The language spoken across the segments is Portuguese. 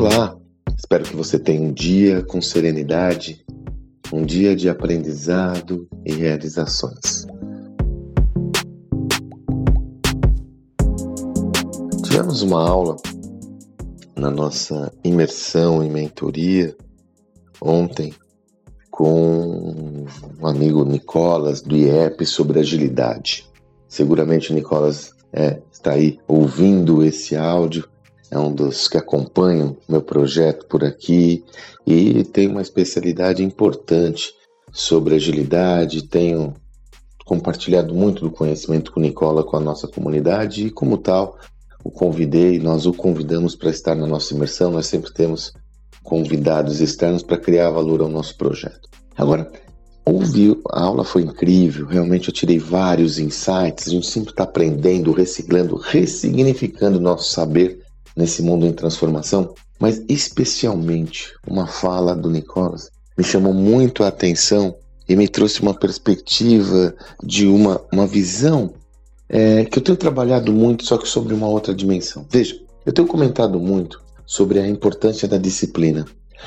Olá! Espero que você tenha um dia com serenidade, um dia de aprendizado e realizações. Tivemos uma aula na nossa imersão em mentoria ontem com um amigo Nicolas do IEP sobre agilidade. Seguramente o Nicolas é, está aí ouvindo esse áudio é um dos que acompanham meu projeto por aqui e tem uma especialidade importante sobre agilidade. Tenho compartilhado muito do conhecimento com o Nicola com a nossa comunidade e, como tal, o convidei, nós o convidamos para estar na nossa imersão. Nós sempre temos convidados externos para criar valor ao nosso projeto. Agora, ouvi, a aula foi incrível, realmente eu tirei vários insights. A gente sempre está aprendendo, reciclando, ressignificando nosso saber nesse mundo em transformação, mas especialmente uma fala do Nicolas me chamou muito a atenção e me trouxe uma perspectiva de uma, uma visão é, que eu tenho trabalhado muito, só que sobre uma outra dimensão. Veja, eu tenho comentado muito sobre a importância da disciplina,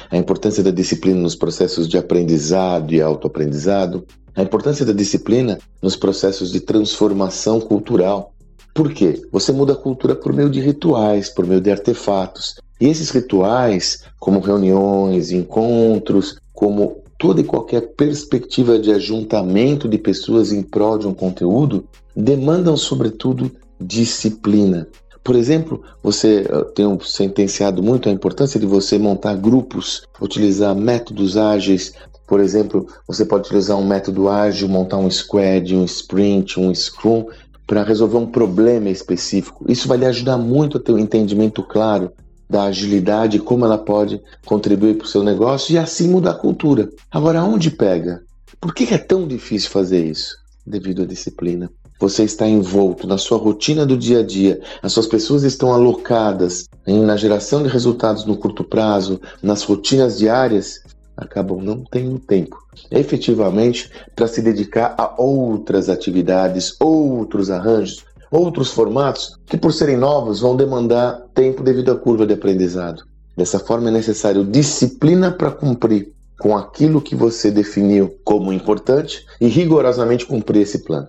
a importância da disciplina nos processos de aprendizado e autoaprendizado, a importância da disciplina nos processos de transformação cultural, por quê? Você muda a cultura por meio de rituais, por meio de artefatos. E esses rituais, como reuniões, encontros, como toda e qualquer perspectiva de ajuntamento de pessoas em prol de um conteúdo, demandam, sobretudo, disciplina. Por exemplo, você tem sentenciado muito a importância de você montar grupos, utilizar métodos ágeis. Por exemplo, você pode utilizar um método ágil, montar um squad, um sprint, um scrum, para resolver um problema específico. Isso vai lhe ajudar muito a ter um entendimento claro da agilidade como ela pode contribuir para o seu negócio e assim mudar a cultura. Agora, onde pega? Por que é tão difícil fazer isso? Devido à disciplina. Você está envolto na sua rotina do dia a dia, as suas pessoas estão alocadas na geração de resultados no curto prazo, nas rotinas diárias, acabam não tendo tempo efetivamente para se dedicar a outras atividades, outros arranjos, outros formatos que, por serem novos, vão demandar tempo devido à curva de aprendizado. Dessa forma, é necessário disciplina para cumprir com aquilo que você definiu como importante e rigorosamente cumprir esse plano.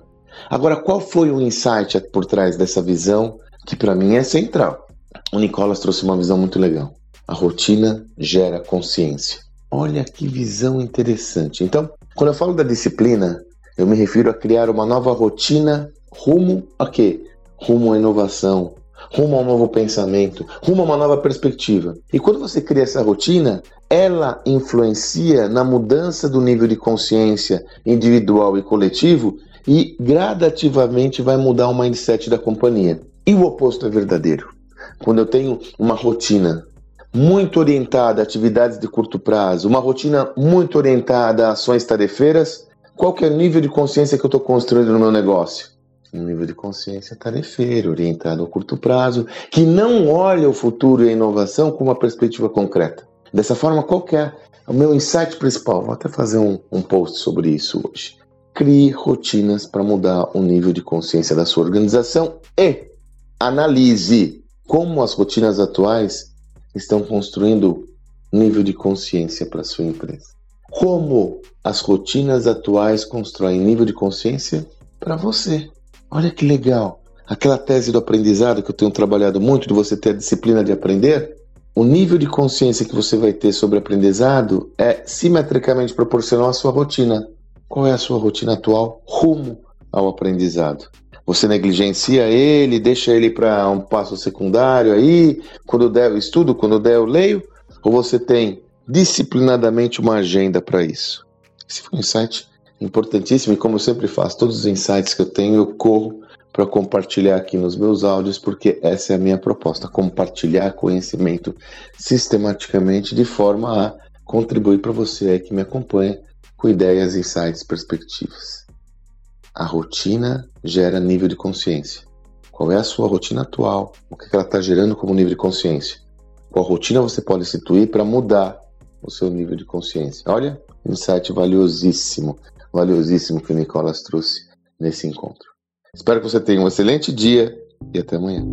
Agora, qual foi o insight por trás dessa visão que para mim é central? O Nicolas trouxe uma visão muito legal. A rotina gera consciência. Olha que visão interessante. Então, quando eu falo da disciplina, eu me refiro a criar uma nova rotina rumo a quê? Rumo à inovação, rumo a um novo pensamento, rumo a uma nova perspectiva. E quando você cria essa rotina, ela influencia na mudança do nível de consciência individual e coletivo e gradativamente vai mudar o mindset da companhia. E o oposto é verdadeiro. Quando eu tenho uma rotina muito orientada a atividades de curto prazo, uma rotina muito orientada a ações tarefeiras, qual que é o nível de consciência que eu estou construindo no meu negócio? Um nível de consciência tarefeiro, orientado ao curto prazo, que não olha o futuro e a inovação com uma perspectiva concreta. Dessa forma, qual que é o meu insight principal? Vou até fazer um, um post sobre isso hoje. Crie rotinas para mudar o nível de consciência da sua organização e analise como as rotinas atuais estão construindo nível de consciência para sua empresa. Como as rotinas atuais constroem nível de consciência para você. Olha que legal. Aquela tese do aprendizado que eu tenho trabalhado muito, de você ter a disciplina de aprender, o nível de consciência que você vai ter sobre aprendizado é simetricamente proporcional à sua rotina. Qual é a sua rotina atual rumo ao aprendizado? Você negligencia ele, deixa ele para um passo secundário aí, quando der eu estudo, quando der eu leio, ou você tem disciplinadamente uma agenda para isso? Esse foi um insight importantíssimo e como eu sempre faço, todos os insights que eu tenho eu corro para compartilhar aqui nos meus áudios, porque essa é a minha proposta, compartilhar conhecimento sistematicamente de forma a contribuir para você aí que me acompanha com ideias, insights, perspectivas. A rotina gera nível de consciência. Qual é a sua rotina atual? O que ela está gerando como nível de consciência? Qual rotina você pode instituir para mudar o seu nível de consciência? Olha, insight valiosíssimo, valiosíssimo que o Nicolas trouxe nesse encontro. Espero que você tenha um excelente dia e até amanhã.